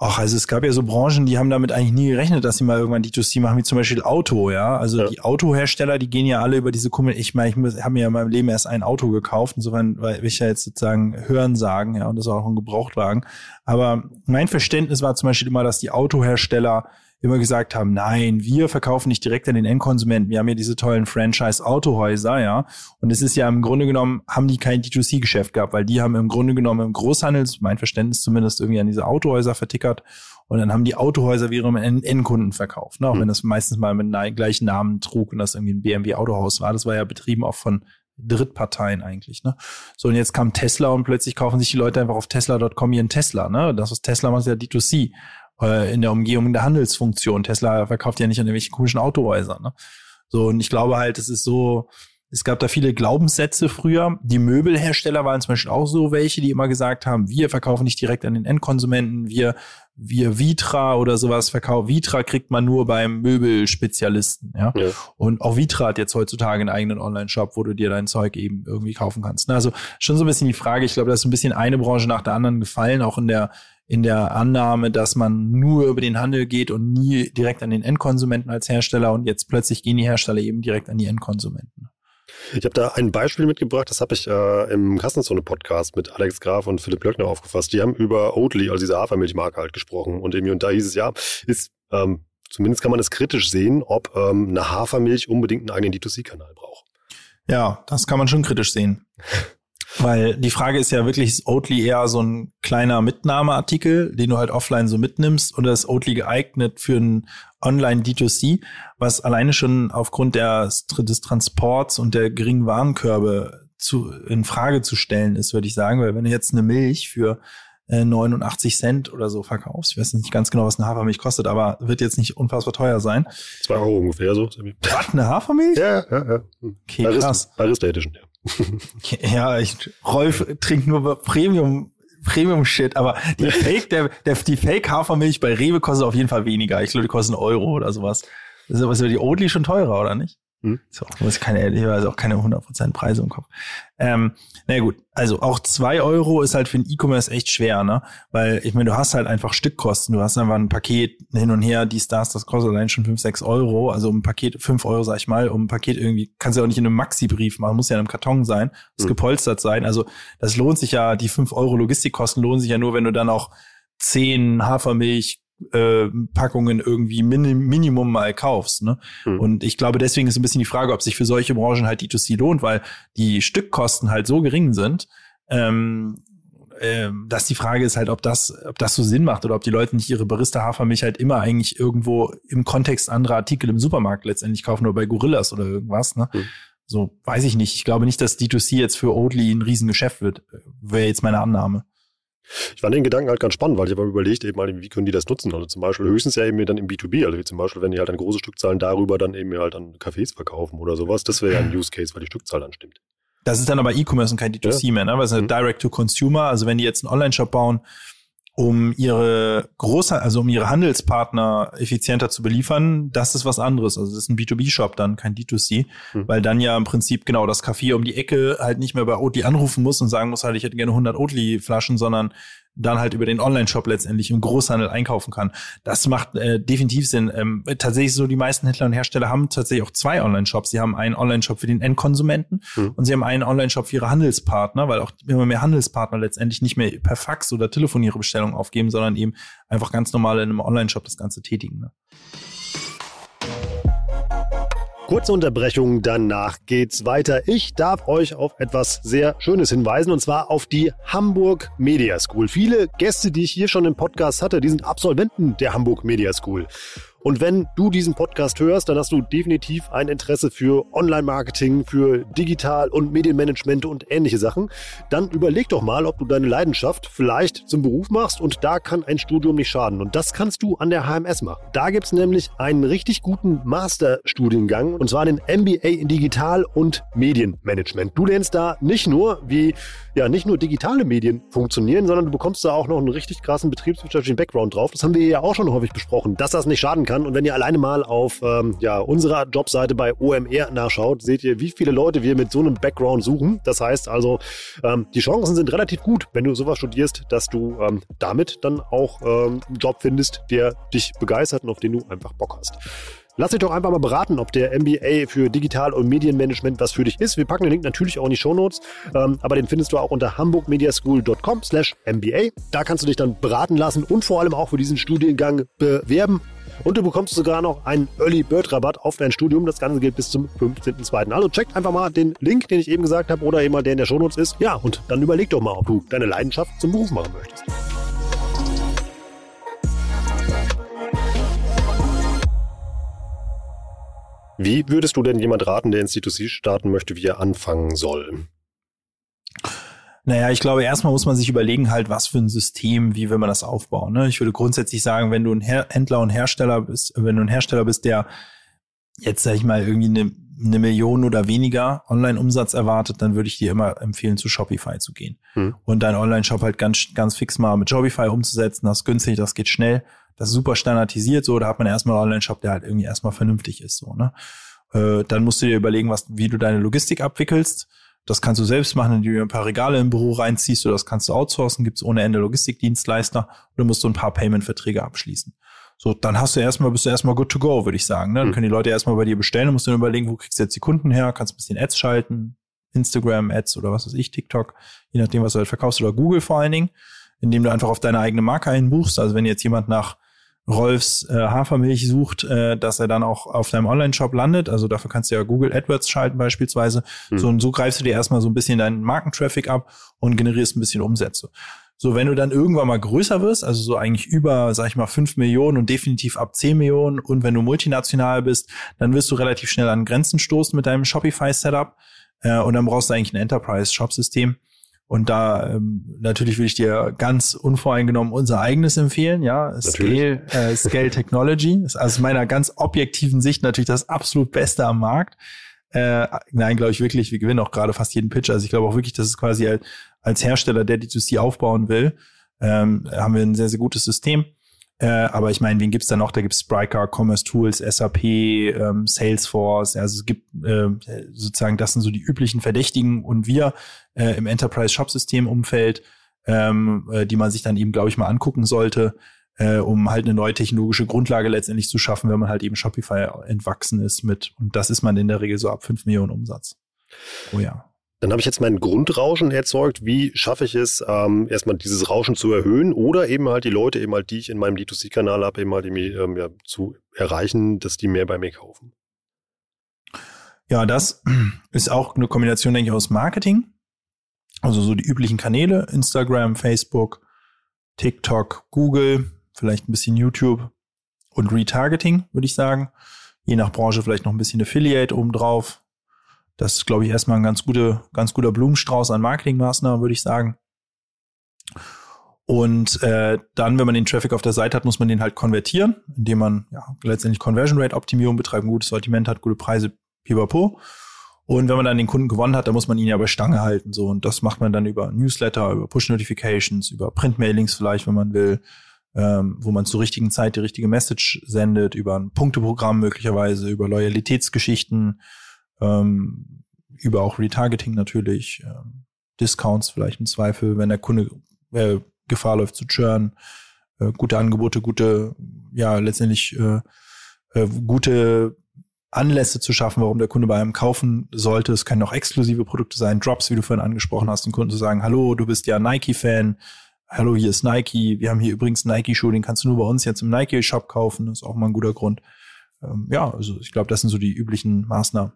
Ach, also es gab ja so Branchen, die haben damit eigentlich nie gerechnet, dass sie mal irgendwann D2C machen, wie zum Beispiel Auto, ja. Also ja. die Autohersteller, die gehen ja alle über diese Kummel. Ich meine, ich habe mir ja in meinem Leben erst ein Auto gekauft, insofern weil ich ja jetzt sozusagen hören sagen, ja, und das ist auch ein Gebrauchtwagen. Aber mein Verständnis war zum Beispiel immer, dass die Autohersteller immer gesagt haben, nein, wir verkaufen nicht direkt an den Endkonsumenten. Wir haben ja diese tollen Franchise-Autohäuser, ja. Und es ist ja im Grunde genommen, haben die kein D2C-Geschäft gehabt, weil die haben im Grunde genommen im Großhandel, mein Verständnis zumindest, irgendwie an diese Autohäuser vertickert. Und dann haben die Autohäuser wiederum an Endkunden verkauft, ne? auch mhm. wenn das meistens mal mit einem gleichen Namen trug und das irgendwie ein BMW-Autohaus war. Das war ja betrieben auch von Drittparteien eigentlich, ne? So, und jetzt kam Tesla und plötzlich kaufen sich die Leute einfach auf tesla.com ihren Tesla, ne? Das, was Tesla macht, ist ja D2C äh, in der Umgehung der Handelsfunktion. Tesla verkauft ja nicht an irgendwelchen komischen Autohäusern. Ne? So, und ich glaube halt, es ist so, es gab da viele Glaubenssätze früher. Die Möbelhersteller waren zum Beispiel auch so welche, die immer gesagt haben, wir verkaufen nicht direkt an den Endkonsumenten, wir, wir Vitra oder sowas verkaufen. Vitra kriegt man nur beim Möbelspezialisten, ja? ja. Und auch Vitra hat jetzt heutzutage einen eigenen Online-Shop, wo du dir dein Zeug eben irgendwie kaufen kannst. Also schon so ein bisschen die Frage, ich glaube, da ist ein bisschen eine Branche nach der anderen gefallen, auch in der in der Annahme, dass man nur über den Handel geht und nie direkt an den Endkonsumenten als Hersteller und jetzt plötzlich gehen die Hersteller eben direkt an die Endkonsumenten. Ich habe da ein Beispiel mitgebracht, das habe ich äh, im Kassenzone-Podcast mit Alex Graf und Philipp Löckner aufgefasst. Die haben über Oatly, also diese Hafermilchmarke halt gesprochen und, und da hieß es ja, ist, ähm, zumindest kann man es kritisch sehen, ob ähm, eine Hafermilch unbedingt einen eigenen D2C-Kanal braucht. Ja, das kann man schon kritisch sehen. [laughs] Weil die Frage ist ja wirklich, ist Oatly eher so ein kleiner Mitnahmeartikel, den du halt offline so mitnimmst, oder ist Oatly geeignet für ein Online D2C, was alleine schon aufgrund der, des Transports und der geringen Warenkörbe zu, in Frage zu stellen ist, würde ich sagen, weil wenn du jetzt eine Milch für 89 äh, Cent oder so verkaufst. Ich weiß nicht ganz genau, was eine Hafermilch kostet, aber wird jetzt nicht unfassbar teuer sein. Zwei Euro ungefähr so. Was, eine Hafermilch? Ja, ja, ja. Okay, krass. Barista Edition, ja ja, ich, Rolf trinkt nur Premium, Premium Shit, aber die [laughs] Fake, der, der, die Fake Hafermilch bei Rewe kostet auf jeden Fall weniger. Ich glaube, die kosten Euro oder sowas. Das ist aber die Oatly schon teurer, oder nicht? Hm? So, muss keine, ich weiß auch keine 100% Preise im Kopf. Ähm, na gut, also auch zwei Euro ist halt für den E-Commerce echt schwer, ne? Weil ich meine, du hast halt einfach Stückkosten. Du hast einfach ein Paket hin und her, dies, das, das kostet allein schon fünf, sechs Euro. Also um ein Paket, fünf Euro, sag ich mal, um ein Paket irgendwie, kannst du ja auch nicht in einem Maxi-Brief machen, muss ja in einem Karton sein, muss hm. gepolstert sein. Also das lohnt sich ja, die fünf Euro Logistikkosten lohnen sich ja nur, wenn du dann auch zehn Hafermilch, äh, Packungen irgendwie Min Minimum mal kaufst. Ne? Mhm. Und ich glaube, deswegen ist ein bisschen die Frage, ob sich für solche Branchen halt D2C lohnt, weil die Stückkosten halt so gering sind, ähm, äh, dass die Frage ist halt, ob das, ob das so Sinn macht oder ob die Leute nicht ihre Barista-Hafermilch halt immer eigentlich irgendwo im Kontext anderer Artikel im Supermarkt letztendlich kaufen oder bei Gorillas oder irgendwas. Ne? Mhm. So, weiß ich nicht. Ich glaube nicht, dass D2C jetzt für Oatly ein Riesengeschäft wird. Wäre jetzt meine Annahme. Ich fand den Gedanken halt ganz spannend, weil ich habe überlegt, eben mal, wie können die das nutzen? Also zum Beispiel höchstens ja eben dann im B2B, also wie zum Beispiel, wenn die halt dann große Stückzahlen darüber dann eben halt an Cafés verkaufen oder sowas, das wäre ja ein Use Case, weil die Stückzahl dann stimmt. Das ist dann aber E-Commerce und kein D2C ja. mehr, ne? Weil es ist mhm. Direct-to-Consumer, also wenn die jetzt einen Online-Shop bauen, um ihre große, also um ihre Handelspartner effizienter zu beliefern, das ist was anderes. Also das ist ein B2B-Shop dann, kein D2C, mhm. weil dann ja im Prinzip genau das Café um die Ecke halt nicht mehr bei Oatly anrufen muss und sagen muss halt, ich hätte gerne 100 Oatly-Flaschen, sondern dann halt über den Online-Shop letztendlich im Großhandel einkaufen kann. Das macht äh, definitiv Sinn. Ähm, tatsächlich so, die meisten Händler und Hersteller haben tatsächlich auch zwei Online-Shops. Sie haben einen Online-Shop für den Endkonsumenten mhm. und sie haben einen Online-Shop für ihre Handelspartner, weil auch immer mehr Handelspartner letztendlich nicht mehr per Fax oder Telefon ihre Bestellung aufgeben, sondern eben einfach ganz normal in einem Online-Shop das Ganze tätigen. Ne? Kurze Unterbrechung, danach geht's weiter. Ich darf euch auf etwas sehr Schönes hinweisen und zwar auf die Hamburg Media School. Viele Gäste, die ich hier schon im Podcast hatte, die sind Absolventen der Hamburg Media School. Und wenn du diesen Podcast hörst, dann hast du definitiv ein Interesse für Online-Marketing, für Digital- und Medienmanagement und ähnliche Sachen. Dann überleg doch mal, ob du deine Leidenschaft vielleicht zum Beruf machst und da kann ein Studium nicht schaden. Und das kannst du an der HMS machen. Da gibt es nämlich einen richtig guten Masterstudiengang und zwar den MBA in Digital- und Medienmanagement. Du lernst da nicht nur, wie ja nicht nur digitale Medien funktionieren, sondern du bekommst da auch noch einen richtig krassen betriebswirtschaftlichen Background drauf. Das haben wir ja auch schon häufig besprochen, dass das nicht schaden kann. Und wenn ihr alleine mal auf ähm, ja, unserer Jobseite bei OMR nachschaut, seht ihr, wie viele Leute wir mit so einem Background suchen. Das heißt also, ähm, die Chancen sind relativ gut, wenn du sowas studierst, dass du ähm, damit dann auch ähm, einen Job findest, der dich begeistert und auf den du einfach Bock hast. Lass dich doch einfach mal beraten, ob der MBA für Digital- und Medienmanagement was für dich ist. Wir packen den Link natürlich auch in die Shownotes, ähm, aber den findest du auch unter hamburgmediaschool.com slash MBA. Da kannst du dich dann beraten lassen und vor allem auch für diesen Studiengang bewerben. Und du bekommst sogar noch einen Early Bird Rabatt auf dein Studium. Das Ganze geht bis zum 15.02. Also checkt einfach mal den Link, den ich eben gesagt habe, oder eben mal der in der Shownotes ist. Ja, und dann überleg doch mal, ob du deine Leidenschaft zum Beruf machen möchtest. Wie würdest du denn jemand raten, der ins C2C starten möchte, wie er anfangen soll? Naja, ich glaube, erstmal muss man sich überlegen, halt, was für ein System, wie will man das aufbauen. Ne? Ich würde grundsätzlich sagen, wenn du ein Händler und Hersteller bist, wenn du ein Hersteller bist, der jetzt, sag ich mal, irgendwie eine, eine Million oder weniger Online-Umsatz erwartet, dann würde ich dir immer empfehlen, zu Shopify zu gehen. Hm. Und deinen Online-Shop halt ganz, ganz fix mal mit Shopify umzusetzen. Das ist günstig, das geht schnell das ist super standardisiert, so, da hat man erstmal einen Online-Shop, der halt irgendwie erstmal vernünftig ist, so, ne? Äh, dann musst du dir überlegen, was, wie du deine Logistik abwickelst. Das kannst du selbst machen, indem du ein paar Regale im Büro reinziehst oder das kannst du outsourcen, gibt's ohne Ende Logistikdienstleister oder musst du ein paar Payment-Verträge abschließen. So, dann hast du erstmal, bist du erstmal good to go, würde ich sagen. Ne? Dann mhm. können die Leute erstmal bei dir bestellen, dann musst dann überlegen, wo kriegst du jetzt die Kunden her, kannst ein bisschen Ads schalten, Instagram Ads oder was weiß ich, TikTok, je nachdem, was du halt verkaufst, oder Google vor allen Dingen, indem du einfach auf deine eigene Marke einbuchst. Also wenn jetzt jemand nach Rolfs äh, Hafermilch sucht, äh, dass er dann auch auf deinem Online-Shop landet. Also dafür kannst du ja Google AdWords schalten beispielsweise. Mhm. So und so greifst du dir erstmal so ein bisschen deinen Markentraffic ab und generierst ein bisschen Umsätze. So, wenn du dann irgendwann mal größer wirst, also so eigentlich über, sag ich mal, fünf Millionen und definitiv ab zehn Millionen und wenn du multinational bist, dann wirst du relativ schnell an Grenzen stoßen mit deinem Shopify-Setup äh, und dann brauchst du eigentlich ein Enterprise-Shop-System. Und da ähm, natürlich würde ich dir ganz unvoreingenommen unser eigenes empfehlen, ja. Scale, äh, Scale Technology ist aus meiner ganz objektiven Sicht natürlich das absolut Beste am Markt. Äh, nein, glaube ich wirklich, wir gewinnen auch gerade fast jeden Pitch. Also ich glaube auch wirklich, dass es quasi als, als Hersteller, der D2C aufbauen will, ähm, haben wir ein sehr, sehr gutes System. Äh, aber ich meine, wen gibt's da noch? Da gibt's Spryker, Commerce Tools, SAP, ähm, Salesforce. Also es gibt äh, sozusagen, das sind so die üblichen Verdächtigen und wir äh, im Enterprise Shop System Umfeld, ähm, äh, die man sich dann eben, glaube ich, mal angucken sollte, äh, um halt eine neue technologische Grundlage letztendlich zu schaffen, wenn man halt eben Shopify entwachsen ist mit. Und das ist man in der Regel so ab fünf Millionen Umsatz. Oh ja. Dann habe ich jetzt mein Grundrauschen erzeugt. Wie schaffe ich es, ähm, erstmal dieses Rauschen zu erhöhen oder eben halt die Leute, eben halt, die ich in meinem D2C-Kanal habe, eben halt irgendwie, ähm, ja, zu erreichen, dass die mehr bei mir kaufen? Ja, das [clears throat] ist auch eine Kombination, denke ich, aus Marketing. Also so die üblichen Kanäle, Instagram, Facebook, TikTok, Google, vielleicht ein bisschen YouTube und Retargeting, würde ich sagen. Je nach Branche vielleicht noch ein bisschen Affiliate obendrauf, das ist, glaube ich, erstmal ein ganz, gute, ganz guter Blumenstrauß an Marketingmaßnahmen, würde ich sagen. Und äh, dann, wenn man den Traffic auf der Seite hat, muss man den halt konvertieren, indem man ja, letztendlich Conversion Rate Optimierung betreibt, ein gutes Sortiment hat, gute Preise, pipapo. Und wenn man dann den Kunden gewonnen hat, dann muss man ihn ja bei Stange halten. So. Und das macht man dann über Newsletter, über Push-Notifications, über Print-Mailings vielleicht, wenn man will, ähm, wo man zur richtigen Zeit die richtige Message sendet, über ein Punkteprogramm möglicherweise, über Loyalitätsgeschichten, ähm, über auch Retargeting natürlich, ähm, Discounts vielleicht im Zweifel, wenn der Kunde äh, Gefahr läuft zu churn, äh, gute Angebote, gute, ja, letztendlich äh, äh, gute Anlässe zu schaffen, warum der Kunde bei einem kaufen sollte. Es können auch exklusive Produkte sein, Drops, wie du vorhin angesprochen hast, den Kunden zu sagen, hallo, du bist ja Nike-Fan, hallo, hier ist Nike, wir haben hier übrigens Nike-Schuh, den kannst du nur bei uns jetzt im Nike-Shop kaufen, das ist auch mal ein guter Grund. Ähm, ja, also ich glaube, das sind so die üblichen Maßnahmen.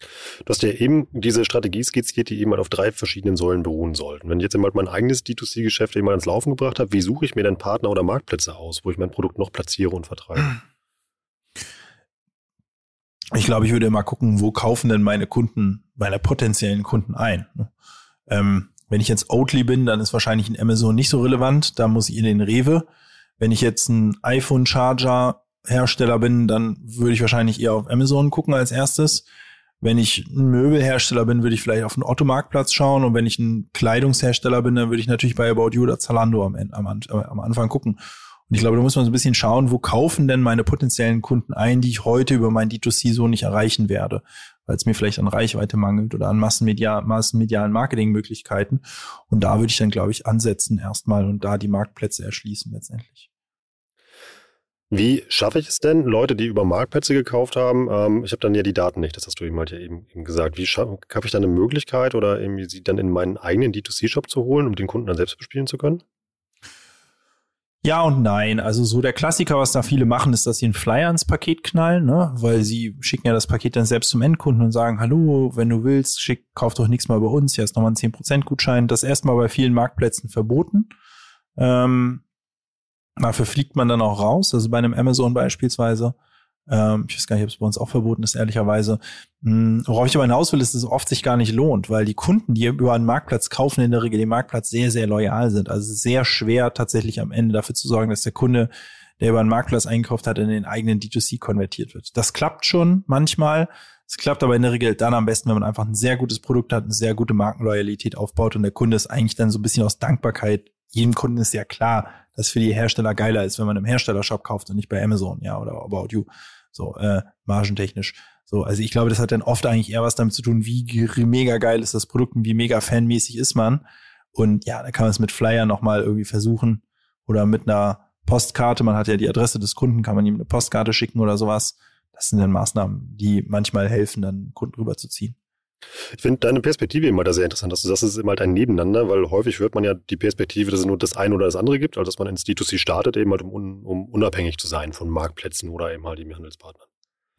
Du hast ja eben diese Strategie skizziert, die eben halt auf drei verschiedenen Säulen beruhen sollten. Wenn ich jetzt eben halt mein eigenes D2C-Geschäft eben ins Laufen gebracht habe, wie suche ich mir dann Partner oder Marktplätze aus, wo ich mein Produkt noch platziere und vertreibe? Ich glaube, ich würde immer gucken, wo kaufen denn meine Kunden, meine potenziellen Kunden ein. Ne? Ähm, wenn ich jetzt Oatly bin, dann ist wahrscheinlich ein Amazon nicht so relevant. Da muss ich in den Rewe. Wenn ich jetzt ein iPhone-Charger Hersteller bin, dann würde ich wahrscheinlich eher auf Amazon gucken als erstes. Wenn ich ein Möbelhersteller bin, würde ich vielleicht auf den Otto-Marktplatz schauen. Und wenn ich ein Kleidungshersteller bin, dann würde ich natürlich bei About You oder Zalando am, am, am Anfang gucken. Und ich glaube, da muss man so ein bisschen schauen, wo kaufen denn meine potenziellen Kunden ein, die ich heute über mein D2C so nicht erreichen werde, weil es mir vielleicht an Reichweite mangelt oder an Massenmedia, massenmedialen Marketingmöglichkeiten. Und da würde ich dann, glaube ich, ansetzen erstmal und da die Marktplätze erschließen letztendlich. Wie schaffe ich es denn, Leute, die über Marktplätze gekauft haben, ähm, ich habe dann ja die Daten nicht, das hast du eben halt ja eben, eben gesagt. Wie schaffe ich dann eine Möglichkeit oder irgendwie sie dann in meinen eigenen D2C-Shop zu holen, um den Kunden dann selbst bespielen zu können? Ja und nein. Also so der Klassiker, was da viele machen, ist, dass sie einen Flyer ins Paket knallen, ne? weil sie schicken ja das Paket dann selbst zum Endkunden und sagen, hallo, wenn du willst, schick, kauf doch nichts mal bei uns, hier ist nochmal ein 10% Gutschein. Das erstmal bei vielen Marktplätzen verboten. Ähm, Dafür fliegt man dann auch raus, also bei einem Amazon beispielsweise. Ähm, ich weiß gar nicht, ob es bei uns auch verboten ist, ehrlicherweise. Worauf ich aber hinaus will, ist, dass es oft sich gar nicht lohnt, weil die Kunden, die über einen Marktplatz kaufen, in der Regel den Marktplatz sehr, sehr loyal sind. Also sehr schwer tatsächlich am Ende dafür zu sorgen, dass der Kunde, der über einen Marktplatz eingekauft hat, in den eigenen D2C konvertiert wird. Das klappt schon manchmal. Es klappt aber in der Regel dann am besten, wenn man einfach ein sehr gutes Produkt hat, eine sehr gute Markenloyalität aufbaut und der Kunde ist eigentlich dann so ein bisschen aus Dankbarkeit. Jedem Kunden ist ja klar, dass für die Hersteller geiler ist, wenn man im Herstellershop kauft und nicht bei Amazon, ja, oder About You. So, äh, margentechnisch. So, also ich glaube, das hat dann oft eigentlich eher was damit zu tun, wie mega geil ist das Produkt und wie mega fanmäßig ist man. Und ja, da kann man es mit Flyer nochmal irgendwie versuchen oder mit einer Postkarte. Man hat ja die Adresse des Kunden, kann man ihm eine Postkarte schicken oder sowas. Das sind dann Maßnahmen, die manchmal helfen, dann Kunden rüberzuziehen. Ich finde deine Perspektive immer da sehr interessant, dass du sagst, es ist immer halt ein Nebeneinander, weil häufig hört man ja die Perspektive, dass es nur das eine oder das andere gibt, also dass man ins D2C startet, eben halt um, um unabhängig zu sein von Marktplätzen oder eben halt eben Handelspartnern.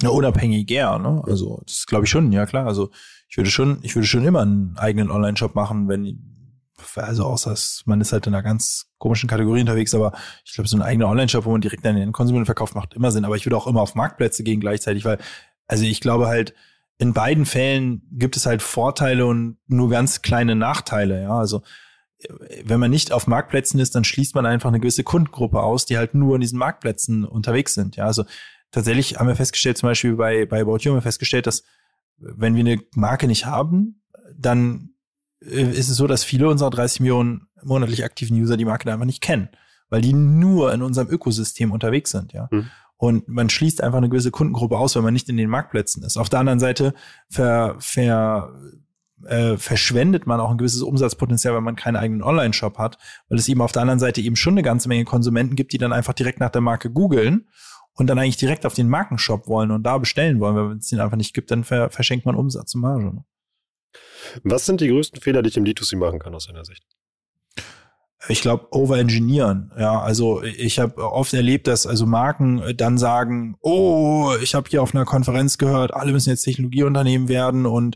Ja, unabhängiger, ne? Also das glaube ich schon, ja klar. Also ich würde schon, ich würde schon immer einen eigenen Online-Shop machen, wenn, also außer man ist halt in einer ganz komischen Kategorie unterwegs, aber ich glaube, so ein eigener Online-Shop, wo man direkt an den Konsumenten verkauft, macht immer Sinn. Aber ich würde auch immer auf Marktplätze gehen gleichzeitig, weil, also ich glaube halt, in beiden Fällen gibt es halt Vorteile und nur ganz kleine Nachteile. Ja, also wenn man nicht auf Marktplätzen ist, dann schließt man einfach eine gewisse Kundengruppe aus, die halt nur an diesen Marktplätzen unterwegs sind. Ja, also tatsächlich haben wir festgestellt, zum Beispiel bei, bei About You haben wir festgestellt, dass wenn wir eine Marke nicht haben, dann äh, ist es so, dass viele unserer 30 Millionen monatlich aktiven User die Marke einfach nicht kennen, weil die nur in unserem Ökosystem unterwegs sind. Ja. Mhm. Und man schließt einfach eine gewisse Kundengruppe aus, wenn man nicht in den Marktplätzen ist. Auf der anderen Seite ver, ver, äh, verschwendet man auch ein gewisses Umsatzpotenzial, wenn man keinen eigenen Online-Shop hat, weil es eben auf der anderen Seite eben schon eine ganze Menge Konsumenten gibt, die dann einfach direkt nach der Marke googeln und dann eigentlich direkt auf den Markenshop wollen und da bestellen wollen. Wenn es den einfach nicht gibt, dann ver verschenkt man Umsatz und Marge. Was sind die größten Fehler, die ich im D2C machen kann aus deiner Sicht? Ich glaube, overengineeren. Ja, also ich habe oft erlebt, dass also Marken dann sagen, oh, ich habe hier auf einer Konferenz gehört, alle müssen jetzt Technologieunternehmen werden und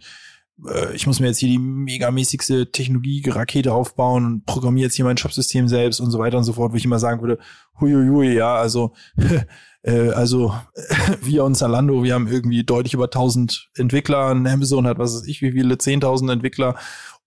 äh, ich muss mir jetzt hier die megamäßigste Technologie-Rakete aufbauen und programmiere jetzt hier mein Shopsystem selbst und so weiter und so fort, wo ich immer sagen würde, huiuiui, ja, also [laughs] äh, also [laughs] wir und Zalando, wir haben irgendwie deutlich über 1000 Entwickler, Amazon hat was weiß ich, wie viele 10.000 Entwickler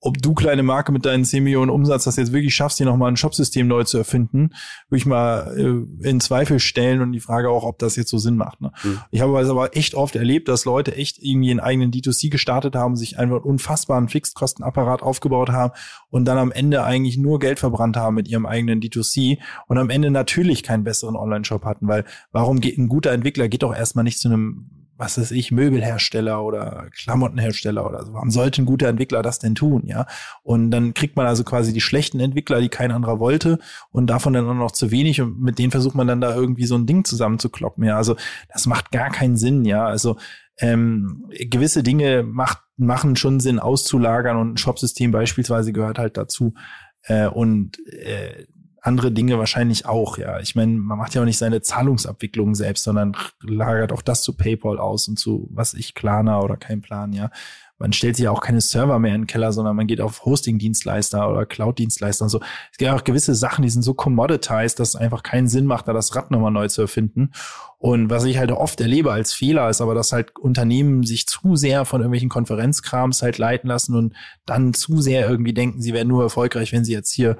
ob du kleine Marke mit deinen 10 Millionen Umsatz das jetzt wirklich schaffst, hier nochmal ein Shopsystem neu zu erfinden, würde ich mal äh, in Zweifel stellen und die Frage auch, ob das jetzt so Sinn macht. Ne? Mhm. Ich habe also aber echt oft erlebt, dass Leute echt irgendwie einen eigenen D2C gestartet haben, sich einfach einen unfassbaren Fixkostenapparat aufgebaut haben und dann am Ende eigentlich nur Geld verbrannt haben mit ihrem eigenen D2C und am Ende natürlich keinen besseren Online-Shop hatten, weil warum geht ein guter Entwickler geht doch erstmal nicht zu einem was weiß ich, Möbelhersteller oder Klamottenhersteller oder so. Warum sollte ein guter Entwickler das denn tun, ja? Und dann kriegt man also quasi die schlechten Entwickler, die kein anderer wollte und davon dann auch noch zu wenig und mit denen versucht man dann da irgendwie so ein Ding zusammenzukloppen, ja? Also das macht gar keinen Sinn, ja? Also ähm, gewisse Dinge macht, machen schon Sinn auszulagern und ein Shopsystem beispielsweise gehört halt dazu. Äh, und äh, andere Dinge wahrscheinlich auch, ja. Ich meine, man macht ja auch nicht seine Zahlungsabwicklung selbst, sondern lagert auch das zu PayPal aus und zu, was ich, Klarna oder kein Plan, ja. man stellt sich ja auch keine Server mehr in den Keller, sondern man geht auf Hosting-Dienstleister oder Cloud-Dienstleister und so. Es gibt auch gewisse Sachen, die sind so commoditized, dass es einfach keinen Sinn macht, da das Rad nochmal neu zu erfinden. Und was ich halt oft erlebe als Fehler ist aber, dass halt Unternehmen sich zu sehr von irgendwelchen Konferenzkrams halt leiten lassen und dann zu sehr irgendwie denken, sie werden nur erfolgreich, wenn sie jetzt hier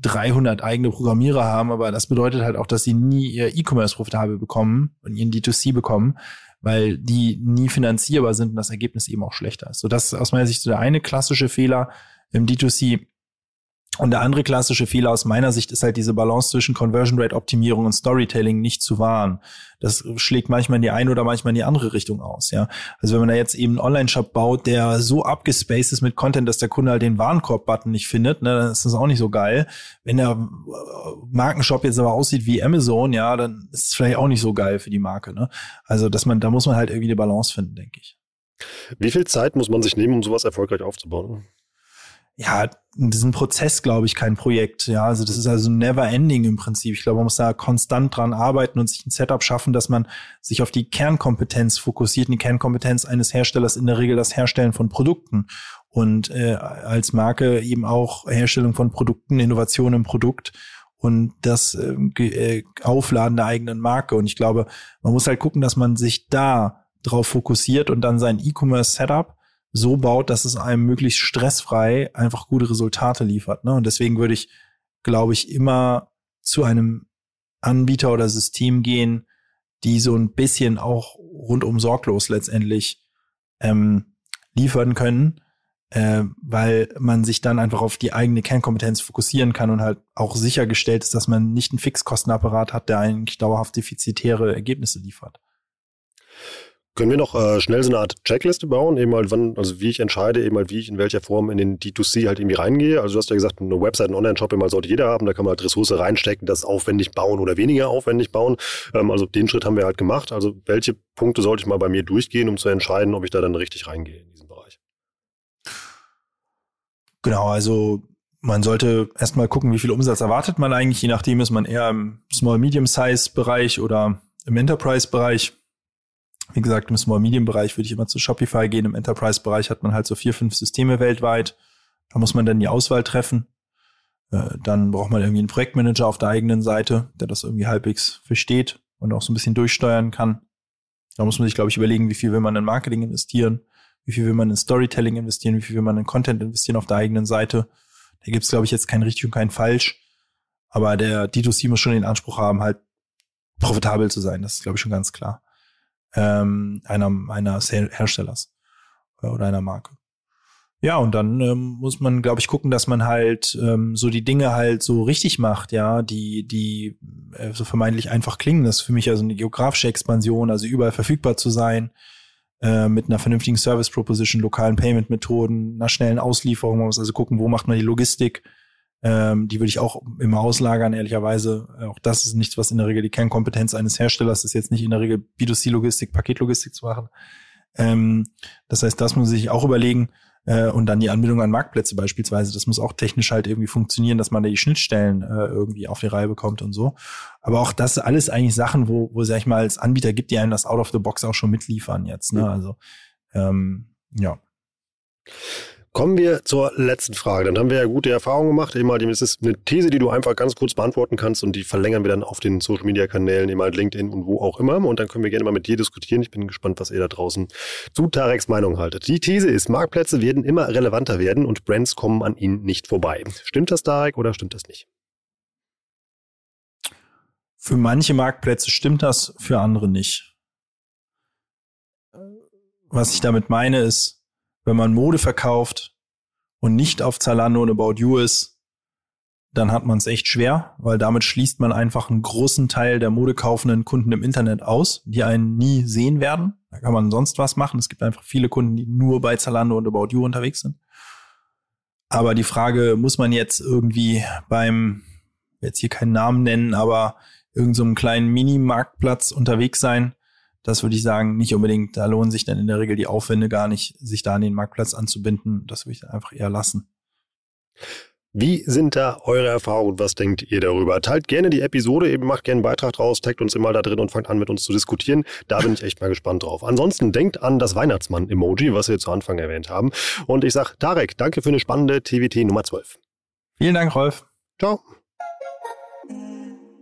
300 eigene Programmierer haben, aber das bedeutet halt auch, dass sie nie ihr E-Commerce profitabel bekommen und ihren D2C bekommen, weil die nie finanzierbar sind und das Ergebnis eben auch schlechter ist. So, das ist aus meiner Sicht so der eine klassische Fehler im D2C. Und der andere klassische Fehler aus meiner Sicht ist halt diese Balance zwischen Conversion Rate Optimierung und Storytelling nicht zu wahren. Das schlägt manchmal in die eine oder manchmal in die andere Richtung aus, ja. Also wenn man da jetzt eben einen Online-Shop baut, der so abgespaced ist mit Content, dass der Kunde halt den Warenkorb-Button nicht findet, ne, dann ist das auch nicht so geil. Wenn der äh, Markenshop jetzt aber aussieht wie Amazon, ja, dann ist es vielleicht auch nicht so geil für die Marke, ne. Also, dass man, da muss man halt irgendwie eine Balance finden, denke ich. Wie viel Zeit muss man sich nehmen, um sowas erfolgreich aufzubauen? Ja, das ist ein Prozess, glaube ich, kein Projekt. Ja, also das ist also never ending im Prinzip. Ich glaube, man muss da konstant dran arbeiten und sich ein Setup schaffen, dass man sich auf die Kernkompetenz fokussiert. Die Kernkompetenz eines Herstellers in der Regel das Herstellen von Produkten und äh, als Marke eben auch Herstellung von Produkten, Innovation im Produkt und das äh, Aufladen der eigenen Marke. Und ich glaube, man muss halt gucken, dass man sich da drauf fokussiert und dann sein E-Commerce-Setup so baut, dass es einem möglichst stressfrei einfach gute Resultate liefert. Ne? Und deswegen würde ich, glaube ich, immer zu einem Anbieter oder System gehen, die so ein bisschen auch rundum sorglos letztendlich ähm, liefern können, äh, weil man sich dann einfach auf die eigene Kernkompetenz fokussieren kann und halt auch sichergestellt ist, dass man nicht einen Fixkostenapparat hat, der eigentlich dauerhaft defizitäre Ergebnisse liefert. Können wir noch äh, schnell so eine Art Checkliste bauen, eben halt wann, also wie ich entscheide, eben halt wie ich in welcher Form in den D2C halt irgendwie reingehe. Also du hast ja gesagt, eine Website, ein Online-Shop halt sollte jeder haben, da kann man halt Ressource reinstecken, das aufwendig bauen oder weniger aufwendig bauen. Ähm, also den Schritt haben wir halt gemacht. Also welche Punkte sollte ich mal bei mir durchgehen, um zu entscheiden, ob ich da dann richtig reingehe in diesen Bereich? Genau, also man sollte erstmal gucken, wie viel Umsatz erwartet man eigentlich. Je nachdem ist man eher im Small-Medium-Size-Bereich oder im Enterprise-Bereich wie gesagt, im Small-Medium-Bereich würde ich immer zu Shopify gehen. Im Enterprise-Bereich hat man halt so vier, fünf Systeme weltweit. Da muss man dann die Auswahl treffen. Äh, dann braucht man irgendwie einen Projektmanager auf der eigenen Seite, der das irgendwie halbwegs versteht und auch so ein bisschen durchsteuern kann. Da muss man sich, glaube ich, überlegen, wie viel will man in Marketing investieren, wie viel will man in Storytelling investieren, wie viel will man in Content investieren auf der eigenen Seite. Da gibt es, glaube ich, jetzt kein richtig und kein falsch. Aber der D2C muss schon den Anspruch haben, halt profitabel zu sein. Das ist, glaube ich, schon ganz klar ähm, einer, einer Herstellers oder einer Marke. Ja, und dann ähm, muss man, glaube ich, gucken, dass man halt ähm, so die Dinge halt so richtig macht, ja, die, die äh, so vermeintlich einfach klingen. Das ist für mich also eine geografische Expansion, also überall verfügbar zu sein, äh, mit einer vernünftigen Service Proposition, lokalen Payment-Methoden, einer schnellen Auslieferung. Man muss also gucken, wo macht man die Logistik, ähm, die würde ich auch immer auslagern, ehrlicherweise. Auch das ist nichts, was in der Regel die Kernkompetenz eines Herstellers ist, jetzt nicht in der Regel B2C-Logistik, Paketlogistik zu machen. Ähm, das heißt, das muss man sich auch überlegen. Äh, und dann die Anbindung an Marktplätze beispielsweise. Das muss auch technisch halt irgendwie funktionieren, dass man da die Schnittstellen äh, irgendwie auf die Reihe bekommt und so. Aber auch das alles eigentlich Sachen, wo, wo sag ich mal, als Anbieter gibt, die einem das out of the box auch schon mitliefern jetzt. Ne? Also ähm, ja. Kommen wir zur letzten Frage. Dann haben wir ja gute Erfahrungen gemacht. Eben halt, es ist eine These, die du einfach ganz kurz beantworten kannst und die verlängern wir dann auf den Social Media Kanälen, eben halt LinkedIn und wo auch immer. Und dann können wir gerne mal mit dir diskutieren. Ich bin gespannt, was ihr da draußen zu Tareks Meinung haltet. Die These ist, Marktplätze werden immer relevanter werden und Brands kommen an ihnen nicht vorbei. Stimmt das, Tarek, oder stimmt das nicht? Für manche Marktplätze stimmt das, für andere nicht. Was ich damit meine ist, wenn man Mode verkauft und nicht auf Zalando und About You ist, dann hat man es echt schwer, weil damit schließt man einfach einen großen Teil der modekaufenden Kunden im Internet aus, die einen nie sehen werden. Da kann man sonst was machen. Es gibt einfach viele Kunden, die nur bei Zalando und About You unterwegs sind. Aber die Frage, muss man jetzt irgendwie beim, jetzt hier keinen Namen nennen, aber irgendeinem so kleinen Mini-Marktplatz unterwegs sein, das würde ich sagen, nicht unbedingt. Da lohnen sich dann in der Regel die Aufwände gar nicht, sich da an den Marktplatz anzubinden. Das würde ich einfach eher lassen. Wie sind da eure Erfahrungen was denkt ihr darüber? Teilt gerne die Episode, eben macht gerne einen Beitrag draus, taggt uns immer da drin und fangt an mit uns zu diskutieren. Da bin ich echt mal gespannt drauf. Ansonsten denkt an das Weihnachtsmann-Emoji, was wir zu Anfang erwähnt haben. Und ich sage Tarek, danke für eine spannende TWT Nummer 12. Vielen Dank, Rolf. Ciao.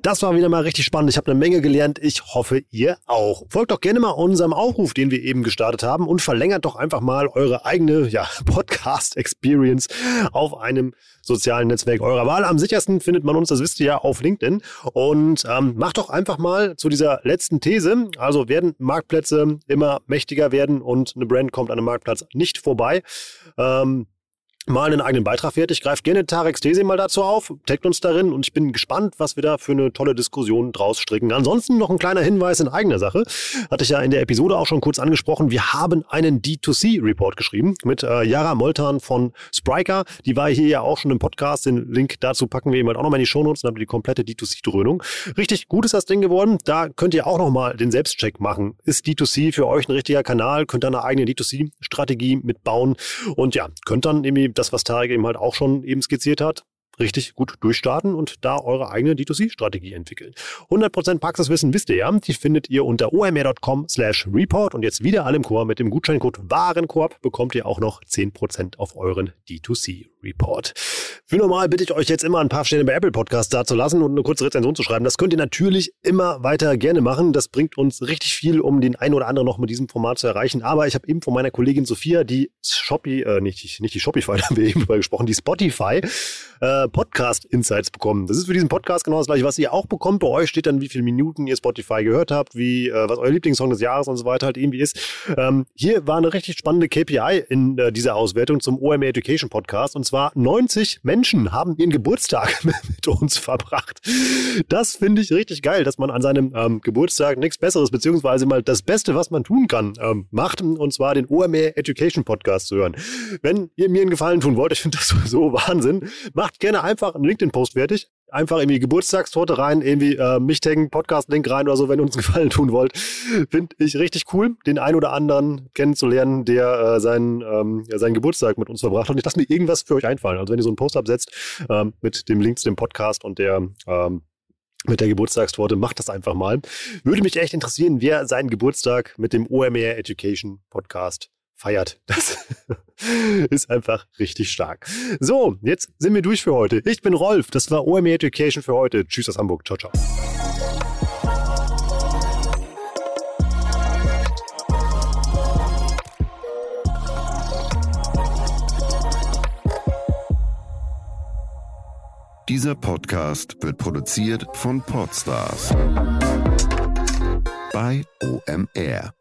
Das war wieder mal richtig spannend. Ich habe eine Menge gelernt. Ich hoffe, ihr auch. Folgt doch gerne mal unserem Aufruf, den wir eben gestartet haben und verlängert doch einfach mal eure eigene ja, [laughs] Podcast-Experience auf einem sozialen Netzwerk eurer Wahl. Am sichersten findet man uns, das wisst ihr ja, auf LinkedIn. Und ähm, macht doch einfach mal zu dieser letzten These. Also werden Marktplätze immer mächtiger werden und eine Brand kommt an einem Marktplatz nicht vorbei. Ähm, mal einen eigenen Beitrag fertig. Greift gerne Tarek Stesi mal dazu auf, taggt uns darin und ich bin gespannt, was wir da für eine tolle Diskussion draus stricken. Ansonsten noch ein kleiner Hinweis in eigener Sache. Hatte ich ja in der Episode auch schon kurz angesprochen. Wir haben einen D2C-Report geschrieben mit äh, Yara Moltan von Spriker. Die war hier ja auch schon im Podcast. Den Link dazu packen wir eben halt auch nochmal in die Shownotes. Habt ihr die komplette D2C-Dröhnung. Richtig gut ist das Ding geworden. Da könnt ihr auch nochmal den Selbstcheck machen. Ist D2C für euch ein richtiger Kanal? Könnt ihr eine eigene D2C-Strategie mitbauen? Und ja, könnt dann irgendwie das, was Tarek eben halt auch schon eben skizziert hat, richtig gut durchstarten und da eure eigene D2C-Strategie entwickeln. 100% Praxiswissen wisst ihr ja, die findet ihr unter omr.com slash report und jetzt wieder alle im Chor mit dem Gutscheincode Warenkorb bekommt ihr auch noch 10% auf euren D2C-Report. Wie normal bitte ich euch jetzt immer ein paar Stellen bei Apple Podcasts da zu lassen und eine kurze Rezension zu schreiben. Das könnt ihr natürlich immer weiter gerne machen. Das bringt uns richtig viel, um den einen oder anderen noch mit diesem Format zu erreichen. Aber ich habe eben von meiner Kollegin Sophia die Shopee, äh, nicht, nicht die Shopify, [laughs] da haben wir eben drüber gesprochen, die Spotify äh, Podcast Insights bekommen. Das ist für diesen Podcast genau das gleiche, was ihr auch bekommt. Bei euch steht dann, wie viele Minuten ihr Spotify gehört habt, wie, äh, was euer Lieblingssong des Jahres und so weiter halt irgendwie ist. Ähm, hier war eine richtig spannende KPI in äh, dieser Auswertung zum OMR Education Podcast und zwar 90 Menschen haben ihren Geburtstag [laughs] mit uns verbracht. Das finde ich richtig geil, dass man an seinem ähm, Geburtstag nichts Besseres, beziehungsweise mal das Beste, was man tun kann, ähm, macht, und zwar den OMR Education Podcast zu hören. Wenn ihr mir einen Gefallen tun wollt, ich finde das [laughs] sowieso Wahnsinn, macht macht gerne einfach einen LinkedIn-Post fertig. Einfach irgendwie Geburtstagstorte rein, irgendwie äh, mich taggen, Podcast-Link rein oder so, wenn ihr uns [laughs] einen Gefallen tun wollt. Finde ich richtig cool, den einen oder anderen kennenzulernen, der äh, seinen, ähm, ja, seinen Geburtstag mit uns verbracht hat. Und ich lasse mir irgendwas für euch einfallen. Also wenn ihr so einen Post absetzt ähm, mit dem Link zu dem Podcast und der ähm, mit der Geburtstagstorte, macht das einfach mal. Würde mich echt interessieren, wer seinen Geburtstag mit dem OMR Education Podcast feiert. Das [laughs] ist einfach richtig stark. So, jetzt sind wir durch für heute. Ich bin Rolf. Das war OME Education für heute. Tschüss aus Hamburg. Ciao, ciao. Dieser Podcast wird produziert von Podstars bei OMR.